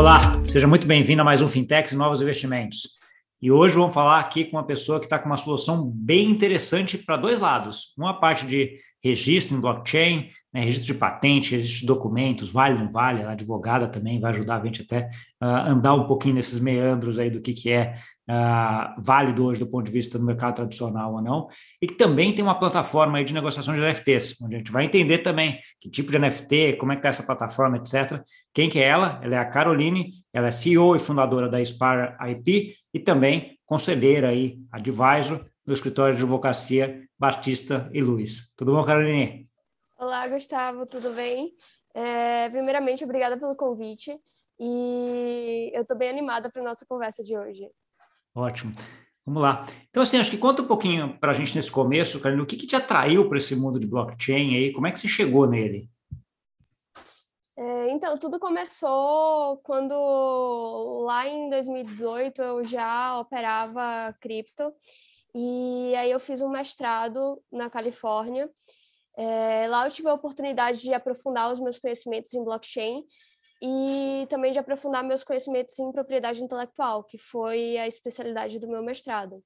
Olá, seja muito bem-vindo a mais um Fintechs e Novos Investimentos. E hoje vamos falar aqui com uma pessoa que está com uma solução bem interessante para dois lados. Uma parte de registro em blockchain, né, registro de patente, registro de documentos, vale ou não vale, a advogada também vai ajudar a gente até uh, andar um pouquinho nesses meandros aí do que, que é uh, válido hoje do ponto de vista do mercado tradicional ou não, e que também tem uma plataforma aí de negociação de NFTs, onde a gente vai entender também que tipo de NFT, como é que está essa plataforma, etc. Quem que é ela? Ela é a Caroline, ela é CEO e fundadora da Spar IP e também conselheira aí, advisor do escritório de advocacia Batista e Luiz. Tudo bom, Caroline? Olá, Gustavo, tudo bem? É, primeiramente, obrigada pelo convite e eu estou bem animada para a nossa conversa de hoje. Ótimo. Vamos lá. Então, assim, acho que conta um pouquinho para a gente nesse começo, Carolina, o que, que te atraiu para esse mundo de blockchain aí? Como é que você chegou nele? É, então, tudo começou quando lá em 2018 eu já operava cripto e aí eu fiz um mestrado na Califórnia. É, lá eu tive a oportunidade de aprofundar os meus conhecimentos em blockchain e também de aprofundar meus conhecimentos em propriedade intelectual, que foi a especialidade do meu mestrado.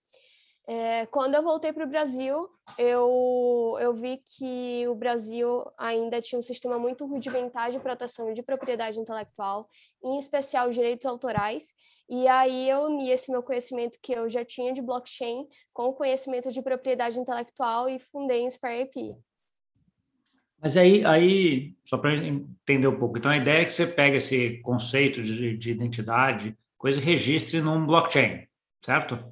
É, quando eu voltei para o Brasil, eu, eu vi que o Brasil ainda tinha um sistema muito rudimentar de proteção de propriedade intelectual, em especial direitos autorais, e aí eu uni esse meu conhecimento que eu já tinha de blockchain com o conhecimento de propriedade intelectual e fundei o IP. Mas aí, aí só para entender um pouco, então a ideia é que você pega esse conceito de, de identidade, coisa e registre num blockchain, certo?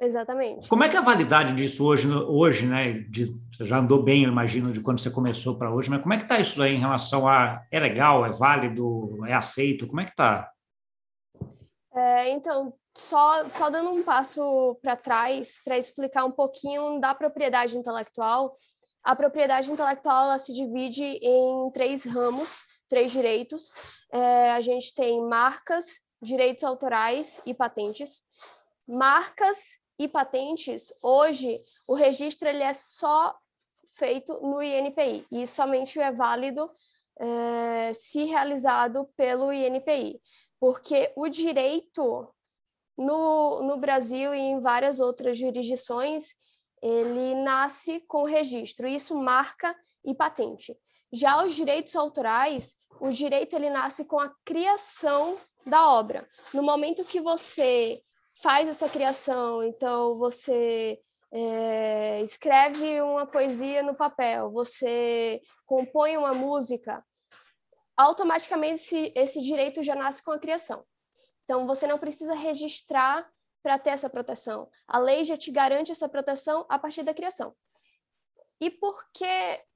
Exatamente. Como é que é a validade disso hoje, hoje, né? De, você já andou bem, eu imagino, de quando você começou para hoje, mas como é que está isso aí em relação a é legal, é válido, é aceito? Como é que está? É, então, só, só dando um passo para trás para explicar um pouquinho da propriedade intelectual, a propriedade intelectual se divide em três ramos, três direitos. É, a gente tem marcas, direitos autorais e patentes. Marcas e patentes, hoje, o registro ele é só feito no INPI e somente é válido é, se realizado pelo INPI, porque o direito no, no Brasil e em várias outras jurisdições, ele nasce com registro, isso marca e patente. Já os direitos autorais, o direito ele nasce com a criação da obra. No momento que você faz essa criação, então você é, escreve uma poesia no papel, você compõe uma música, automaticamente esse, esse direito já nasce com a criação. Então você não precisa registrar para ter essa proteção. A lei já te garante essa proteção a partir da criação. E por que,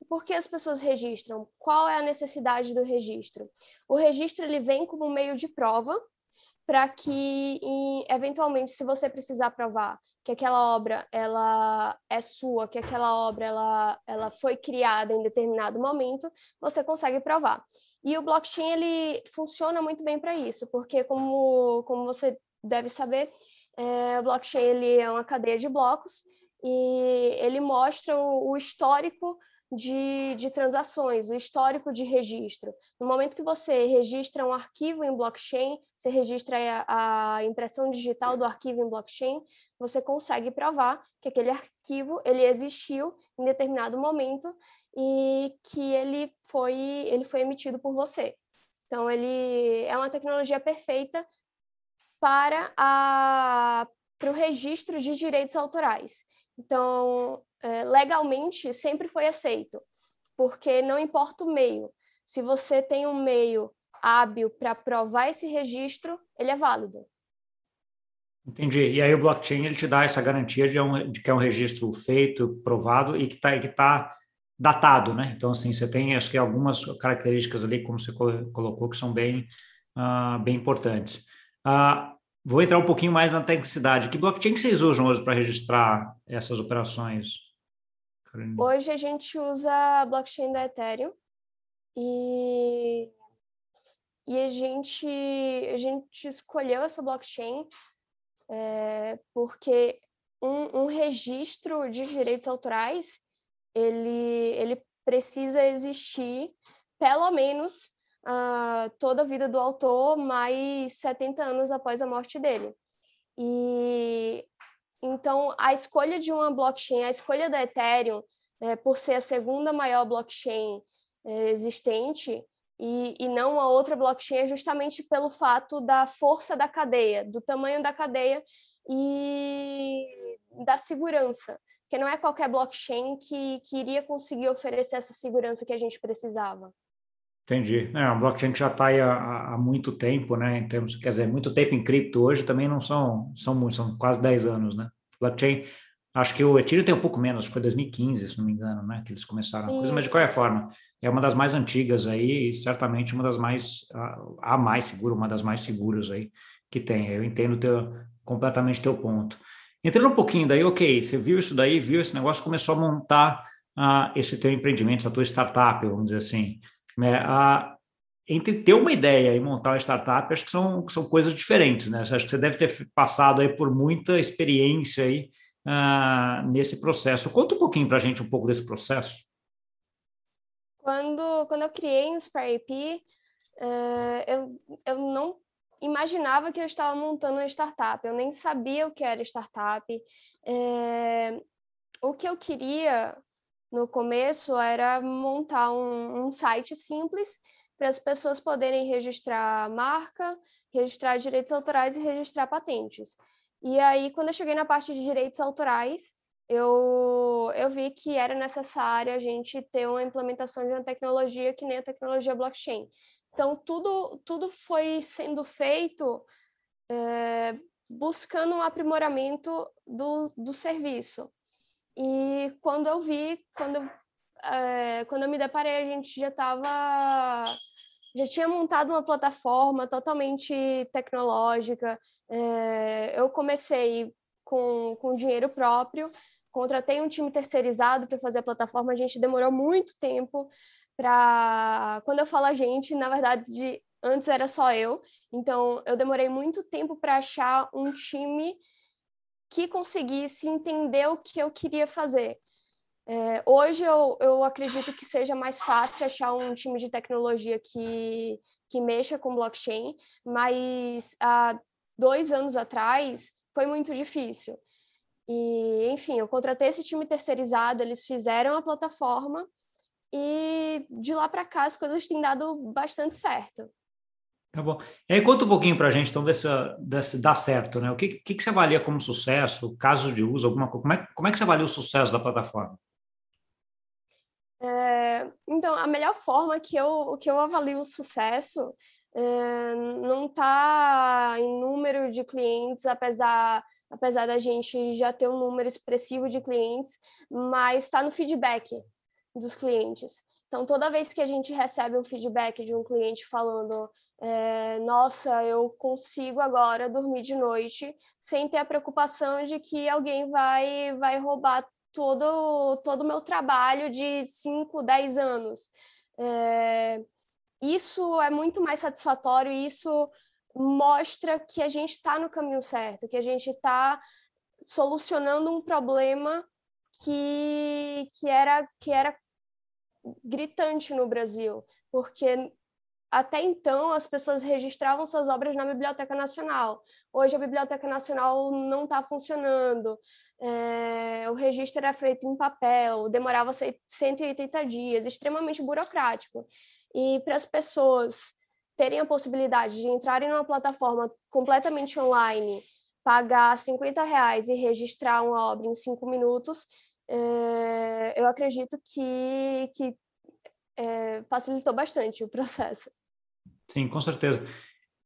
por que as pessoas registram? Qual é a necessidade do registro? O registro ele vem como meio de prova para que, eventualmente, se você precisar provar que aquela obra ela é sua, que aquela obra ela, ela foi criada em determinado momento, você consegue provar. E o blockchain ele funciona muito bem para isso, porque como, como você deve saber, é, blockchain ele é uma cadeia de blocos e ele mostra o, o histórico de, de, transações, o histórico de registro. No momento que você registra um arquivo em blockchain, você registra a, a, impressão digital do arquivo em blockchain, você consegue provar que aquele arquivo ele existiu em determinado momento e que ele foi, ele foi emitido por você. Então, ele é uma tecnologia perfeita para, a, para o registro de direitos autorais. Então, é, legalmente, sempre foi aceito, porque não importa o meio. Se você tem um meio hábil para provar esse registro, ele é válido. Entendi. E aí o blockchain ele te dá essa garantia de, um, de que é um registro feito, provado e que está tá datado, né? Então, assim, você tem, acho que algumas características ali, como você colocou, que são bem, uh, bem importantes. Uh, vou entrar um pouquinho mais na tecnicidade. Que blockchain que vocês usam hoje para registrar essas operações? Hoje a gente usa a blockchain da Ethereum e, e a, gente, a gente escolheu essa blockchain é, porque um, um registro de direitos autorais ele, ele precisa existir pelo menos uh, toda a vida do autor, mais 70 anos após a morte dele. E então a escolha de uma blockchain, a escolha da Ethereum, é, por ser a segunda maior blockchain é, existente, e, e não a outra blockchain é justamente pelo fato da força da cadeia, do tamanho da cadeia e da segurança, porque não é qualquer blockchain que, que iria conseguir oferecer essa segurança que a gente precisava. Entendi. É uma blockchain já está aí há, há, muito tempo, né? Em termos, quer dizer, muito tempo em cripto hoje também não são, são muitos, são quase 10 anos, né? Blockchain, acho que o Ethereum tem um pouco menos, foi 2015, se não me engano, né? Que eles começaram a coisa, mas de qualquer forma, é uma das mais antigas aí e certamente uma das mais, a, a mais segura, uma das mais seguras aí que tem. Eu entendo teu, completamente teu ponto. Entrando um pouquinho daí, ok, você viu isso daí, viu esse negócio, começou a montar uh, esse teu empreendimento, essa tua startup, vamos dizer assim. Né? Uh, entre ter uma ideia e montar uma startup, acho que são, são coisas diferentes, né? Acho que você deve ter passado aí por muita experiência aí uh, nesse processo. Conta um pouquinho para a gente um pouco desse processo. Quando, quando eu criei o SpareIP, uh, eu, eu não imaginava que eu estava montando uma startup, eu nem sabia o que era startup. É, o que eu queria no começo era montar um, um site simples para as pessoas poderem registrar marca, registrar direitos autorais e registrar patentes. E aí, quando eu cheguei na parte de direitos autorais, eu, eu vi que era necessário a gente ter uma implementação de uma tecnologia que nem a tecnologia blockchain. Então, tudo, tudo foi sendo feito é, buscando um aprimoramento do, do serviço. E quando eu vi, quando, é, quando eu me deparei, a gente já estava. Já tinha montado uma plataforma totalmente tecnológica. É, eu comecei com, com dinheiro próprio, contratei um time terceirizado para fazer a plataforma. A gente demorou muito tempo para quando eu falo a gente, na verdade, antes era só eu, então eu demorei muito tempo para achar um time que conseguisse entender o que eu queria fazer. É, hoje eu, eu acredito que seja mais fácil achar um time de tecnologia que, que mexa com blockchain, mas há dois anos atrás foi muito difícil. E, enfim, eu contratei esse time terceirizado, eles fizeram a plataforma e de lá para cá as coisas têm dado bastante certo. Tá bom. E aí conta um pouquinho para a gente, então, desse, desse dar certo, né? O que, que, que você avalia como sucesso, casos de uso, alguma coisa? Como é, como é que você avalia o sucesso da plataforma? É, então, a melhor forma que eu, que eu avalio o sucesso é, não está em número de clientes, apesar, apesar da gente já ter um número expressivo de clientes, mas está no feedback dos clientes. Então, toda vez que a gente recebe um feedback de um cliente falando, é, nossa, eu consigo agora dormir de noite sem ter a preocupação de que alguém vai, vai roubar todo todo o meu trabalho de 5, 10 anos. É, isso é muito mais satisfatório e isso mostra que a gente está no caminho certo, que a gente está solucionando um problema que, que, era, que era gritante no Brasil, porque até então as pessoas registravam suas obras na Biblioteca Nacional. Hoje a Biblioteca Nacional não está funcionando. É, o registro era feito em papel, demorava 180 dias, extremamente burocrático. E para as pessoas terem a possibilidade de entrarem numa plataforma completamente online, pagar 50 reais e registrar uma obra em cinco minutos, é, eu acredito que, que é, facilitou bastante o processo. Sim, com certeza.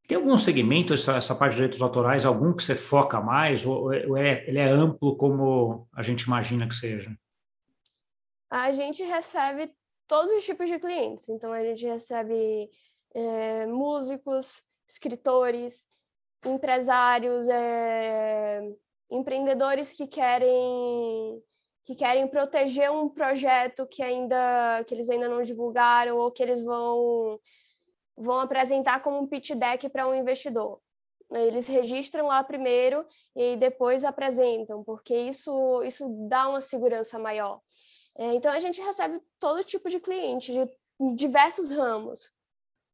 Tem algum segmento, essa, essa parte de direitos autorais, algum que você foca mais, ou, ou é, ele é amplo como a gente imagina que seja? A gente recebe todos os tipos de clientes, então a gente recebe é, músicos, escritores, empresários, é, empreendedores que querem que querem proteger um projeto que ainda que eles ainda não divulgaram ou que eles vão vão apresentar como um pitch deck para um investidor. Eles registram lá primeiro e depois apresentam, porque isso isso dá uma segurança maior. É, então a gente recebe todo tipo de cliente de diversos ramos.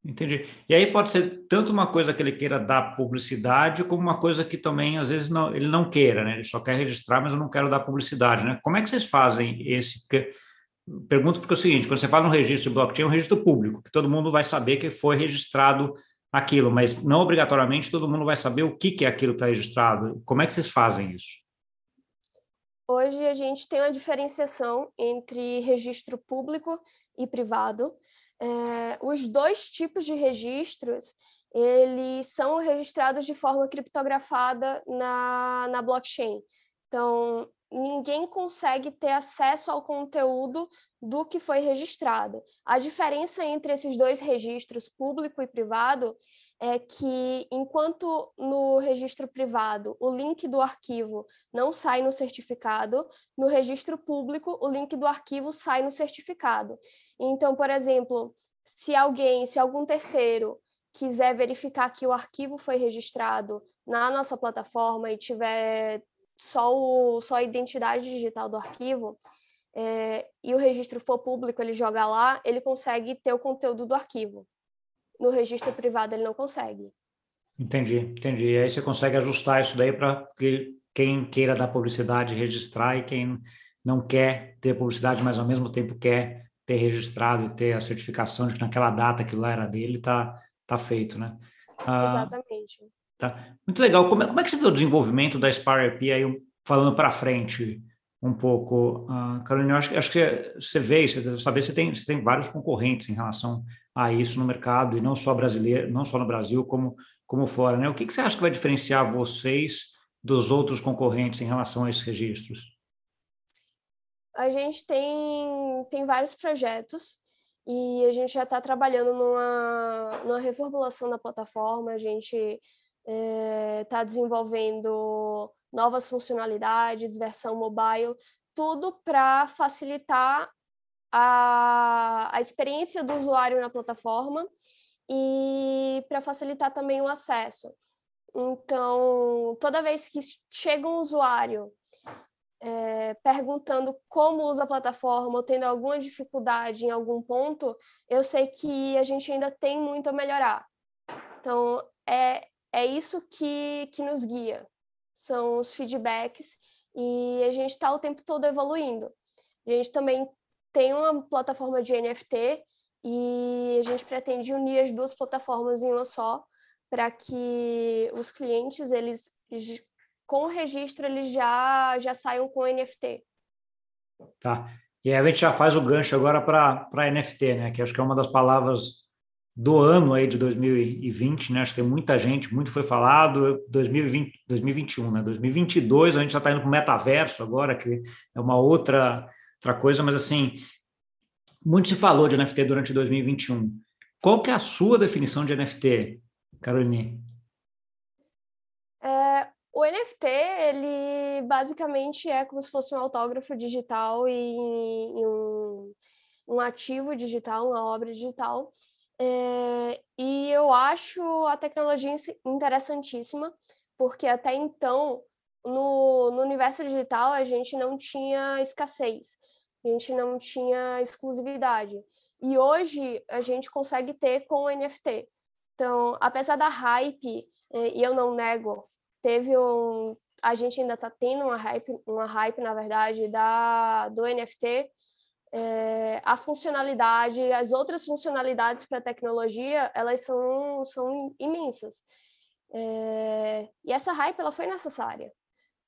Entendi. E aí pode ser tanto uma coisa que ele queira dar publicidade, como uma coisa que também, às vezes, não, ele não queira, né? Ele só quer registrar, mas eu não quero dar publicidade, né? Como é que vocês fazem esse... Pergunto porque é o seguinte, quando você fala no registro blockchain, é um registro público, que todo mundo vai saber que foi registrado aquilo, mas não obrigatoriamente todo mundo vai saber o que, que é aquilo que está registrado. Como é que vocês fazem isso? Hoje a gente tem uma diferenciação entre registro público e privado. É, os dois tipos de registros eles são registrados de forma criptografada na, na blockchain. Então, ninguém consegue ter acesso ao conteúdo do que foi registrado. A diferença entre esses dois registros, público e privado, é que enquanto no registro privado o link do arquivo não sai no certificado, no registro público o link do arquivo sai no certificado. Então, por exemplo, se alguém, se algum terceiro quiser verificar que o arquivo foi registrado na nossa plataforma e tiver só, o, só a identidade digital do arquivo, é, e o registro for público, ele joga lá, ele consegue ter o conteúdo do arquivo. No registro privado, ele não consegue. Entendi, entendi. E aí você consegue ajustar isso daí para que quem queira dar publicidade registrar e quem não quer ter publicidade, mas ao mesmo tempo quer ter registrado e ter a certificação de que naquela data que lá era dele está tá feito, né? Ah, Exatamente. Tá. Muito legal. Como é, como é que você vê o desenvolvimento da Spire aí falando para frente um pouco? Uh, Carolina, eu acho, acho que você vê, você deve saber, você tem, você tem vários concorrentes em relação a isso no mercado, e não só brasileiro, não só no Brasil, como, como fora. Né? O que, que você acha que vai diferenciar vocês dos outros concorrentes em relação a esses registros? A gente tem, tem vários projetos e a gente já está trabalhando numa, numa reformulação da plataforma, a gente está eh, desenvolvendo novas funcionalidades, versão mobile, tudo para facilitar a, a experiência do usuário na plataforma e para facilitar também o acesso. Então, toda vez que chega um usuário é, perguntando como usa a plataforma ou tendo alguma dificuldade em algum ponto, eu sei que a gente ainda tem muito a melhorar. Então, é, é isso que, que nos guia, são os feedbacks, e a gente está o tempo todo evoluindo. A gente também tem uma plataforma de NFT e a gente pretende unir as duas plataformas em uma só, para que os clientes, eles com o registro, eles já, já saiam com NFT. Tá. E aí a gente já faz o gancho agora para NFT, né? Que acho que é uma das palavras do ano aí de 2020, né? Acho que tem muita gente, muito foi falado, 2020, 2021, né? 2022 a gente já está indo para o metaverso agora, que é uma outra, outra coisa, mas assim, muito se falou de NFT durante 2021. Qual que é a sua definição de NFT, Caroline? É, o NFT, ele basicamente é como se fosse um autógrafo digital e, e um, um ativo digital, uma obra digital, é, e eu acho a tecnologia interessantíssima, porque até então, no, no universo digital, a gente não tinha escassez, a gente não tinha exclusividade. E hoje a gente consegue ter com o NFT. Então, apesar da hype, é, e eu não nego, teve um. A gente ainda está tendo uma hype, uma hype, na verdade, da, do NFT, é, a funcionalidade, as outras funcionalidades para a tecnologia, elas são, são imensas. É, e essa hype ela foi necessária,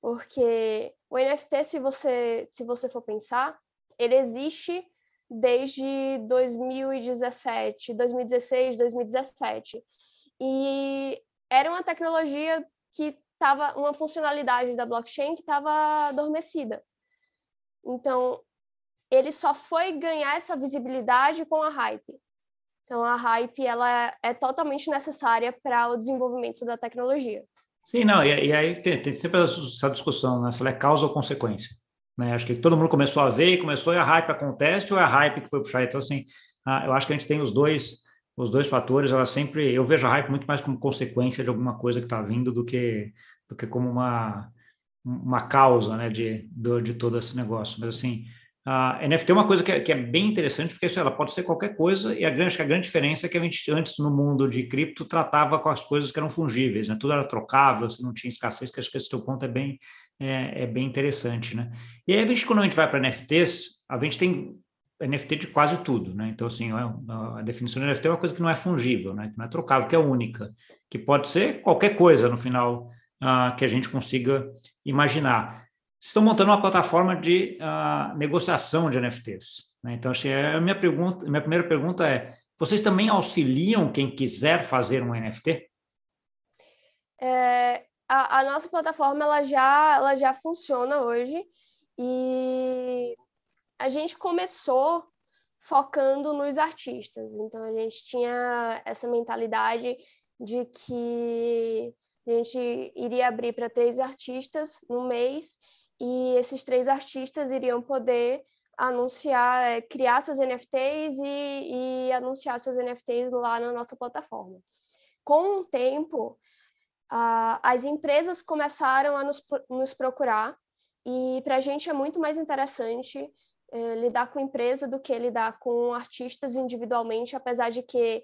porque o NFT, se você, se você for pensar, ele existe desde 2017, 2016, 2017. E era uma tecnologia que estava, uma funcionalidade da blockchain que estava adormecida. Então, ele só foi ganhar essa visibilidade com a hype. Então, a hype ela é, totalmente necessária para o desenvolvimento da tecnologia. Sim, não, e, e aí tem, tem, sempre essa discussão, né? se ela é causa ou consequência. Né? Acho que todo mundo começou a ver, começou e a hype acontece, ou é a hype que foi puxar? Então, assim, eu acho que a gente tem os dois, os dois fatores, ela sempre, eu vejo a hype muito mais como consequência de alguma coisa que está vindo do que, do que como uma, uma causa, né, de, de, de todo esse negócio. Mas, assim, a NFT é uma coisa que é, que é bem interessante, porque isso, ela pode ser qualquer coisa, e a grande, a grande diferença é que a gente, antes, no mundo de cripto, tratava com as coisas que eram fungíveis, né? tudo era trocável, você não tinha escassez, que acho que esse teu ponto é bem, é, é bem interessante. Né? E aí, a gente, quando a gente vai para NFTs, a gente tem NFT de quase tudo, né? Então, assim, a definição de NFT é uma coisa que não é fungível, né? Que não é trocável, que é única, que pode ser qualquer coisa no final uh, que a gente consiga imaginar estão montando uma plataforma de uh, negociação de NFTs. Né? Então, que a minha pergunta, minha primeira pergunta é: vocês também auxiliam quem quiser fazer um NFT? É, a, a, nossa plataforma ela já, ela já funciona hoje e a gente começou focando nos artistas. Então a gente tinha essa mentalidade de que a gente iria abrir para três artistas no mês e esses três artistas iriam poder anunciar, é, criar seus NFTs e, e anunciar seus NFTs lá na nossa plataforma. Com o tempo, as empresas começaram a nos, nos procurar e para a gente é muito mais interessante é, lidar com empresa do que lidar com artistas individualmente, apesar de que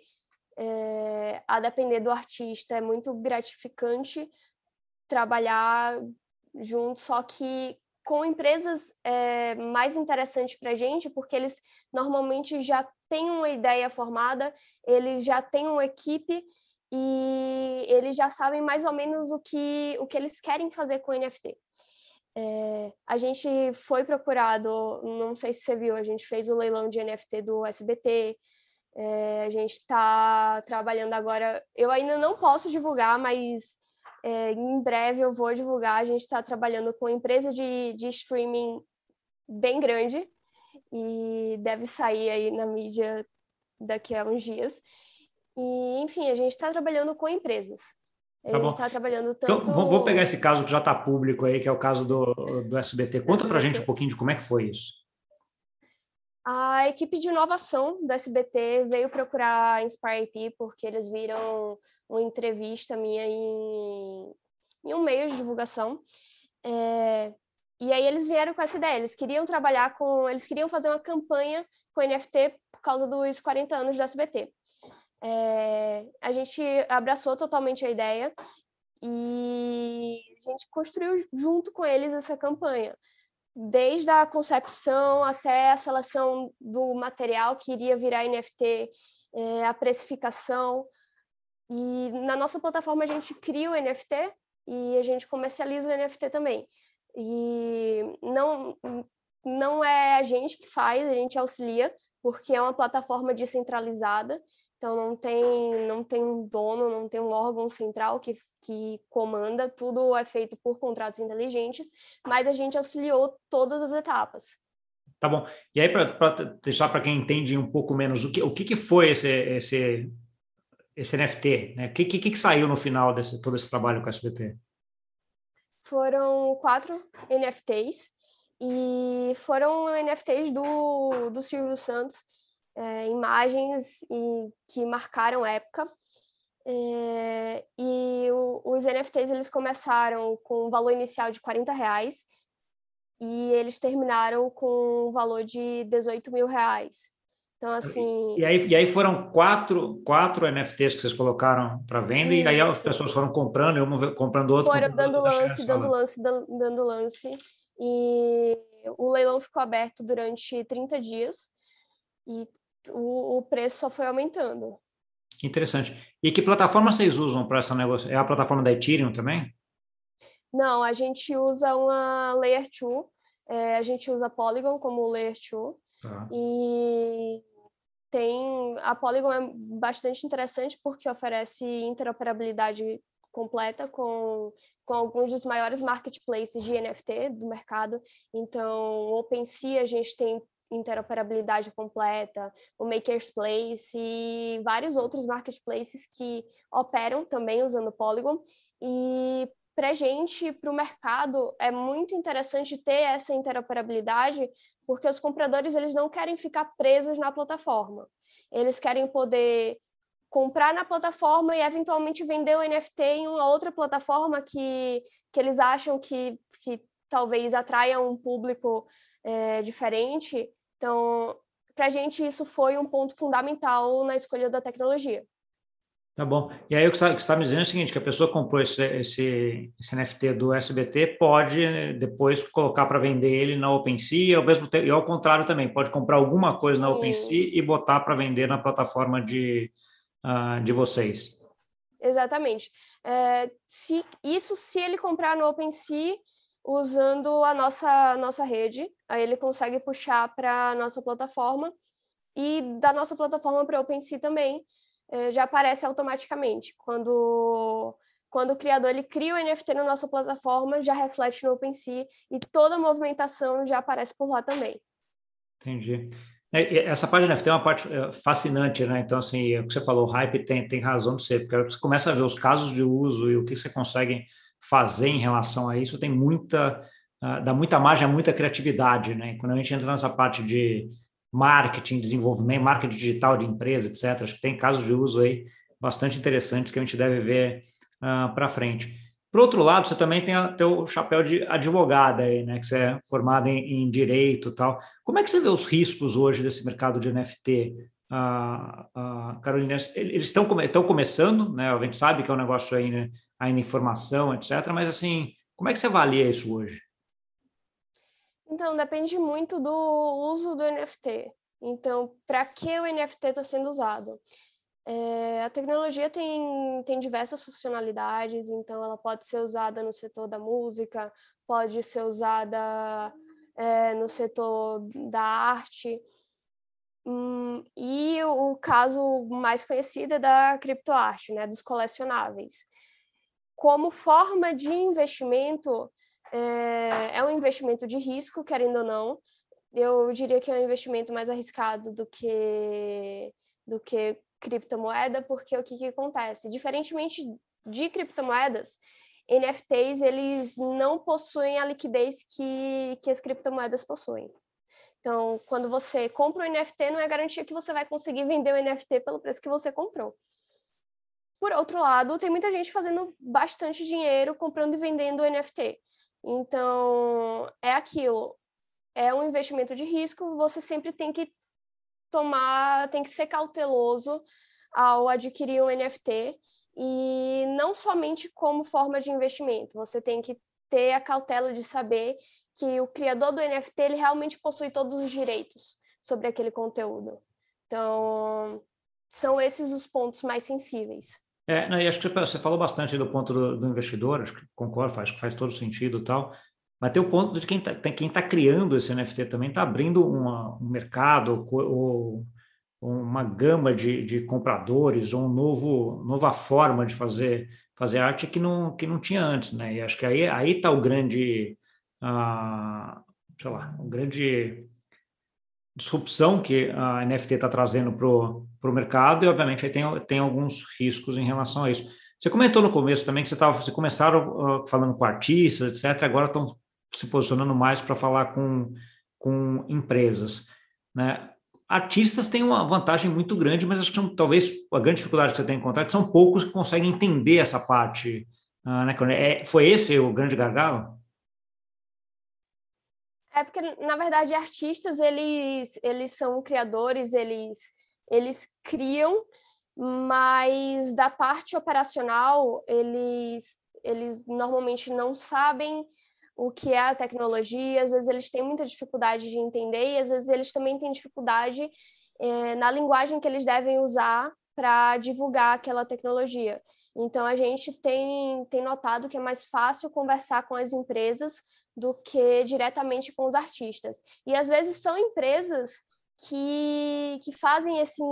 é, a depender do artista é muito gratificante trabalhar junto, só que com empresas é mais interessante para a gente, porque eles normalmente já têm uma ideia formada, eles já têm uma equipe e eles já sabem mais ou menos o que, o que eles querem fazer com o NFT. É, a gente foi procurado, não sei se você viu, a gente fez o leilão de NFT do SBT, é, a gente está trabalhando agora, eu ainda não posso divulgar, mas é, em breve eu vou divulgar. A gente está trabalhando com uma empresa de, de streaming bem grande e deve sair aí na mídia daqui a uns dias. E, enfim, a gente está trabalhando com empresas. A tá gente está trabalhando então, tanto... Então, vou pegar esse caso que já está público aí, que é o caso do, do SBT. Conta para a gente um pouquinho de como é que foi isso. A equipe de inovação do SBT veio procurar a Inspire IP porque eles viram uma entrevista minha em, em um meio de divulgação. É, e aí eles vieram com essa ideia, eles queriam trabalhar com, eles queriam fazer uma campanha com NFT por causa dos 40 anos do SBT. É, a gente abraçou totalmente a ideia e a gente construiu junto com eles essa campanha, desde a concepção até a seleção do material que iria virar NFT, é, a precificação, e na nossa plataforma a gente cria o NFT e a gente comercializa o NFT também. E não, não é a gente que faz, a gente auxilia, porque é uma plataforma descentralizada, então não tem, não tem um dono, não tem um órgão central que, que comanda, tudo é feito por contratos inteligentes, mas a gente auxiliou todas as etapas. Tá bom. E aí, para deixar para quem entende um pouco menos, o que, o que, que foi esse, esse esse NFT? Né? O que, que, que saiu no final desse todo esse trabalho com a SBT? Foram quatro NFTs e foram NFTs do, do Silvio Santos, é, imagens e, que marcaram época. É, e o, os NFTs eles começaram com um valor inicial de 40 reais e eles terminaram com um valor de 18 mil reais. Então, assim. E aí, e aí foram quatro, quatro NFTs que vocês colocaram para venda, Isso. e aí as pessoas foram comprando, eu comprando outro. Foram comprando dando outro, lance, dando lance, dando, dando lance. E o leilão ficou aberto durante 30 dias e o, o preço só foi aumentando. Que interessante. E que plataforma vocês usam para essa negócio? É a plataforma da Ethereum também? Não, a gente usa uma Layer 2, é, a gente usa Polygon como Layer 2. Tá. E tem a Polygon é bastante interessante porque oferece interoperabilidade completa com, com alguns dos maiores marketplaces de NFT do mercado. Então, OpenSea a gente tem interoperabilidade completa, o Maker's Place e vários outros marketplaces que operam também usando Polygon. E para a gente, para o mercado, é muito interessante ter essa interoperabilidade, porque os compradores eles não querem ficar presos na plataforma. Eles querem poder comprar na plataforma e eventualmente vender o NFT em uma outra plataforma que, que eles acham que, que talvez atraia um público é, diferente. Então, para a gente, isso foi um ponto fundamental na escolha da tecnologia. Tá bom. E aí o que você está me dizendo é o seguinte, que a pessoa comprou esse, esse, esse NFT do SBT pode né, depois colocar para vender ele na OpenSea e ao, mesmo tempo, e ao contrário também, pode comprar alguma coisa na OpenSea e botar para vender na plataforma de, uh, de vocês. Exatamente. É, se, isso se ele comprar no OpenSea usando a nossa, nossa rede, aí ele consegue puxar para a nossa plataforma e da nossa plataforma para a OpenSea também, já aparece automaticamente. Quando, quando o criador ele cria o NFT na nossa plataforma, já reflete no OpenSea e toda a movimentação já aparece por lá também. Entendi. É, essa parte NFT é uma parte é, fascinante, né? Então, assim, o que você falou, o hype tem, tem razão de ser, porque você começa a ver os casos de uso e o que você consegue fazer em relação a isso, tem muita, uh, dá muita margem muita criatividade, né? Quando a gente entra nessa parte de marketing, desenvolvimento, marketing digital de empresa, etc. Acho que tem casos de uso aí bastante interessantes que a gente deve ver uh, para frente. Por outro lado, você também tem o chapéu de advogada aí, né? Que você é formada em, em direito e tal. Como é que você vê os riscos hoje desse mercado de NFT? Uh, uh, Carolina, eles estão come, começando, né? A gente sabe que é um negócio aí, né? ainda em formação, etc. Mas assim, como é que você avalia isso hoje? Então, depende muito do uso do NFT. Então, para que o NFT está sendo usado? É, a tecnologia tem, tem diversas funcionalidades, então ela pode ser usada no setor da música, pode ser usada é, no setor da arte. Hum, e o, caso mais conhecido é da criptoarte, né, dos colecionáveis. Como forma de investimento, é, é um investimento de risco, querendo ou não. Eu diria que é um investimento mais arriscado do que, do que criptomoeda, porque o que, que acontece? Diferentemente de criptomoedas, NFTs eles não possuem a liquidez que, que as criptomoedas possuem. Então, quando você compra um NFT, não é garantia que você vai conseguir vender o NFT pelo preço que você comprou. Por outro lado, tem muita gente fazendo bastante dinheiro comprando e vendendo NFT. Então, é aquilo. É um investimento de risco, você sempre tem que tomar, tem que ser cauteloso ao adquirir um NFT e não somente como forma de investimento. Você tem que ter a cautela de saber que o criador do NFT ele realmente possui todos os direitos sobre aquele conteúdo. Então, são esses os pontos mais sensíveis. É, não, acho que você falou bastante do ponto do, do investidor, acho que concordo, faz, faz todo sentido tal, mas tem o ponto de quem está quem tá criando esse NFT também está abrindo uma, um mercado ou, ou uma gama de, de, compradores ou um novo, nova forma de fazer, fazer arte que não, que não tinha antes, né? E acho que aí está o grande, ah, sei lá, o grande disrupção que a NFT está trazendo para o mercado e, obviamente, aí tem, tem alguns riscos em relação a isso. Você comentou no começo também que você, tava, você começaram uh, falando com artistas, etc., agora estão se posicionando mais para falar com, com empresas. Né? Artistas têm uma vantagem muito grande, mas acho que são, talvez a grande dificuldade que você tem encontrado são poucos que conseguem entender essa parte. Uh, né? É, foi esse o grande gargalo? É porque, na verdade, artistas, eles, eles são criadores, eles, eles criam, mas da parte operacional, eles, eles normalmente não sabem o que é a tecnologia, às vezes eles têm muita dificuldade de entender e às vezes eles também têm dificuldade é, na linguagem que eles devem usar para divulgar aquela tecnologia. Então, a gente tem, tem notado que é mais fácil conversar com as empresas do que diretamente com os artistas. E às vezes são empresas que, que fazem esse,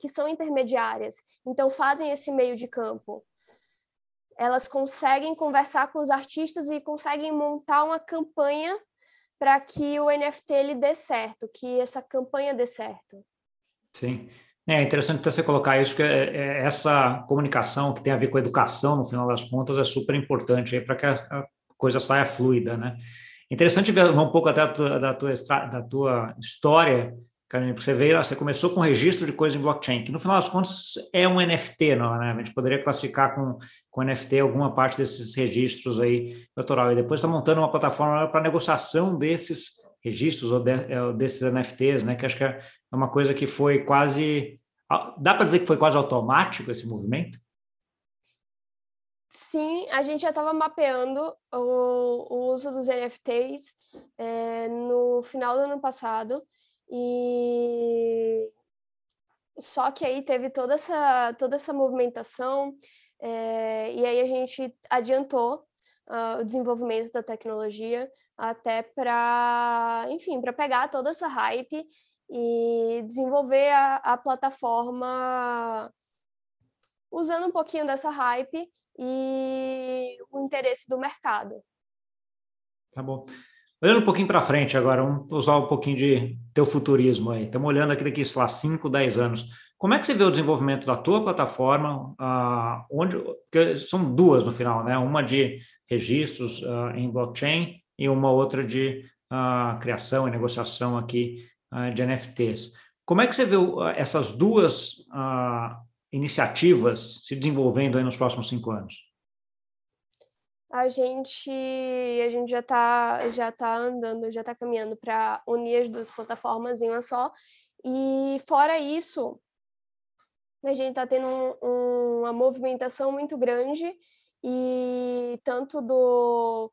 que são intermediárias, então fazem esse meio de campo. Elas conseguem conversar com os artistas e conseguem montar uma campanha para que o NFT ele dê certo, que essa campanha dê certo. Sim. É interessante você colocar isso, que é, é, essa comunicação que tem a ver com a educação, no final das contas, é super importante para que a, coisa saia fluida, né? Interessante ver um pouco até da tua, da tua, história, Carolina, porque você veio, você começou com registro de coisa em blockchain, que no final das contas é um NFT, não, né? A gente poderia classificar com, com NFT alguma parte desses registros aí doutoral, e depois está montando uma plataforma para negociação desses registros ou, de, é, desses NFTs, né? Que acho que é uma coisa que foi quase. Dá para dizer que foi quase automático esse movimento? Sim, a gente já estava mapeando o, o, uso dos NFTs é, no final do ano passado e só que aí teve toda essa toda essa movimentação é, e aí a gente adiantou uh, o desenvolvimento da tecnologia até para, enfim, para pegar toda essa hype e desenvolver a, a plataforma usando um pouquinho dessa hype e o interesse do mercado. Tá bom. Olhando um pouquinho para frente agora, vamos usar um pouquinho de teu futurismo aí. Estamos olhando aqui daqui, sei lá, 5, 10 anos. Como é que você vê o desenvolvimento da tua plataforma? Ah, onde, são duas no final, né? Uma de registros ah, em blockchain e uma outra de ah, criação e negociação aqui ah, de NFTs. Como é que você vê ah, essas duas iniciativas se desenvolvendo aí nos próximos cinco anos? A gente, a gente já está já tá andando, já está caminhando para unir as duas plataformas em uma só. E fora isso, a gente está tendo um, uma movimentação muito grande e tanto do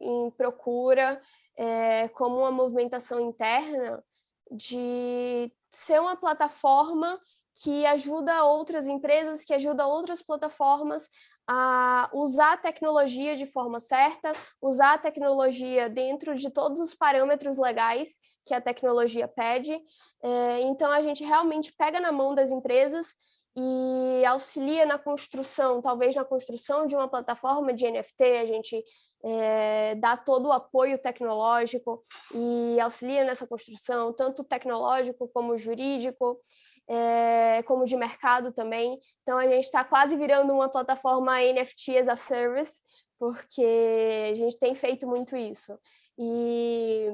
em procura é, como uma movimentação interna de ser uma plataforma que ajuda outras empresas, que ajuda outras plataformas a usar a tecnologia de forma certa, usar a tecnologia dentro de todos os parâmetros legais que a tecnologia pede. É, então, a gente realmente pega na mão das empresas e auxilia na construção, talvez na construção de uma plataforma de NFT, a gente é, dá todo o apoio tecnológico e auxilia nessa construção, tanto tecnológico como jurídico, é, como de mercado também. Então, a gente está quase virando uma plataforma NFT as a service, porque a gente tem feito muito isso. E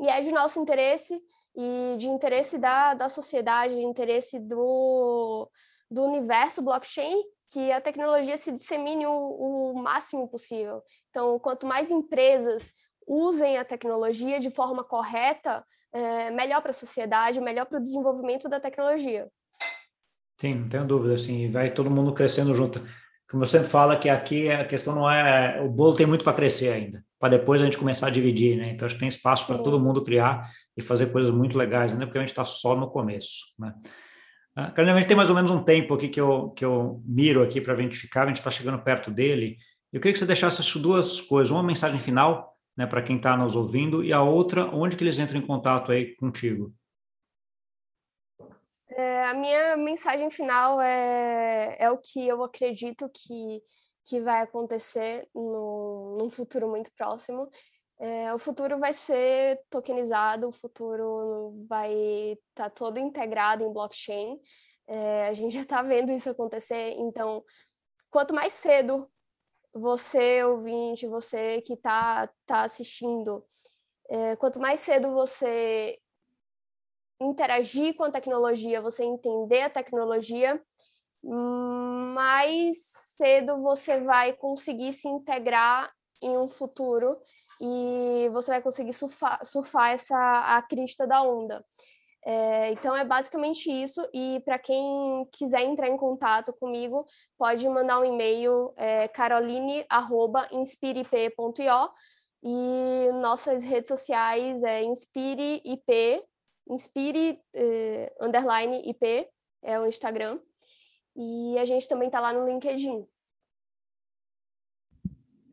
e é de nosso interesse e de interesse da, da sociedade, de interesse do, do universo blockchain, que a tecnologia se dissemine o, o máximo possível. Então, quanto mais empresas usem a tecnologia de forma correta, é melhor para a sociedade, melhor para o desenvolvimento da tecnologia. Sim, não tenho dúvida, assim, vai todo mundo crescendo junto. Como eu sempre falo, que aqui a questão não é. O bolo tem muito para crescer ainda para depois a gente começar a dividir, né? Então acho que tem espaço para todo mundo criar e fazer coisas muito legais, né? Porque a gente está só no começo, né? Carolina, a gente tem mais ou menos um tempo aqui que eu, que eu miro aqui para identificar, a gente está chegando perto dele. Eu queria que você deixasse duas coisas, uma mensagem final, né, para quem está nos ouvindo, e a outra, onde que eles entram em contato aí contigo? É, a minha mensagem final é, é o que eu acredito que que vai acontecer no, num futuro muito próximo. É, o futuro vai ser tokenizado, o futuro vai estar tá todo integrado em blockchain. É, a gente já está vendo isso acontecer, então, quanto mais cedo você, ouvinte, você que está tá assistindo, é, quanto mais cedo você interagir com a tecnologia, você entender a tecnologia, mais cedo você vai conseguir se integrar em um futuro e você vai conseguir surfar, surfar essa a crista da onda. É, então é basicamente isso. E para quem quiser entrar em contato comigo, pode mandar um e-mail é, caroline@inspireip.io e nossas redes sociais é inspireip, inspire eh, underline ip é o Instagram. E a gente também está lá no LinkedIn.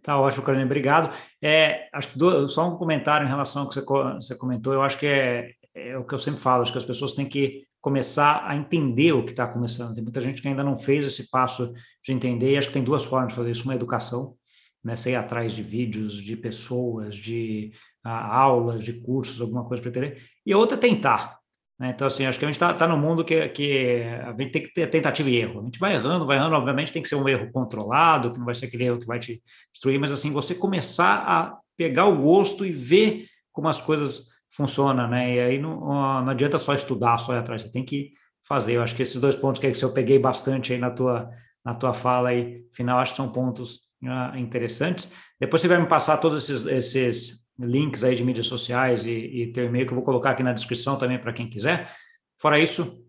Tá ótimo, Carolina, obrigado. É, acho que do, só um comentário em relação ao que você, você comentou, eu acho que é, é, o que eu sempre falo, acho que as pessoas têm que começar a entender o que está começando. Tem muita gente que ainda não fez esse passo de entender, e acho que tem duas formas de fazer isso. Uma é educação, né, você ir atrás de vídeos, de pessoas, de uh, aulas, de cursos, alguma coisa para entender, e a outra é tentar. Né? Então, assim, acho que a gente está tá no mundo que, que a gente tem que ter tentativa e erro. A gente vai errando, vai errando, obviamente tem que ser um erro controlado, que não vai ser aquele erro que vai te destruir, mas assim, você começar a pegar o gosto e ver como as coisas funcionam, né? E aí não, não adianta só estudar, só ir atrás, você tem que fazer. Eu acho que esses dois pontos que eu peguei bastante aí na tua, na tua fala aí, final, acho que são pontos uh, interessantes. Depois você vai me passar todos esses, esses links aí de mídias sociais e, e teu e-mail que eu vou colocar aqui na descrição também para quem quiser. Fora isso,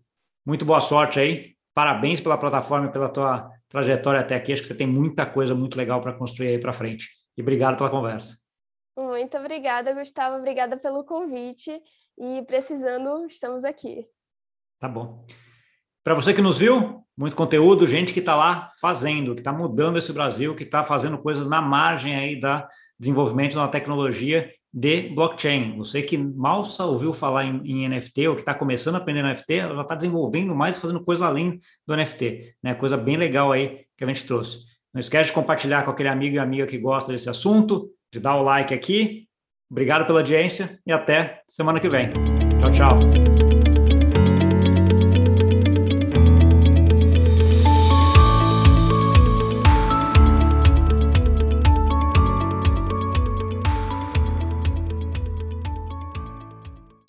muito boa sorte aí. Parabéns pela plataforma e pela tua trajetória até aqui. Acho que você tem muita coisa muito legal para construir aí para frente. E obrigado pela conversa. Muito obrigada, Gustavo. Obrigada pelo convite. E precisando, estamos aqui. Tá bom. Para você que nos viu, muito conteúdo, gente que está lá fazendo, que está mudando esse Brasil, que está fazendo coisas na margem aí da desenvolvimento da tecnologia de blockchain. Você que mal ouviu falar em, em NFT ou que está começando a aprender NFT, ela está desenvolvendo mais, fazendo coisa além do NFT, né? Coisa bem legal aí que a gente trouxe. Não esquece de compartilhar com aquele amigo e amiga que gosta desse assunto, de dar o like aqui. Obrigado pela audiência e até semana que vem. Tchau, tchau.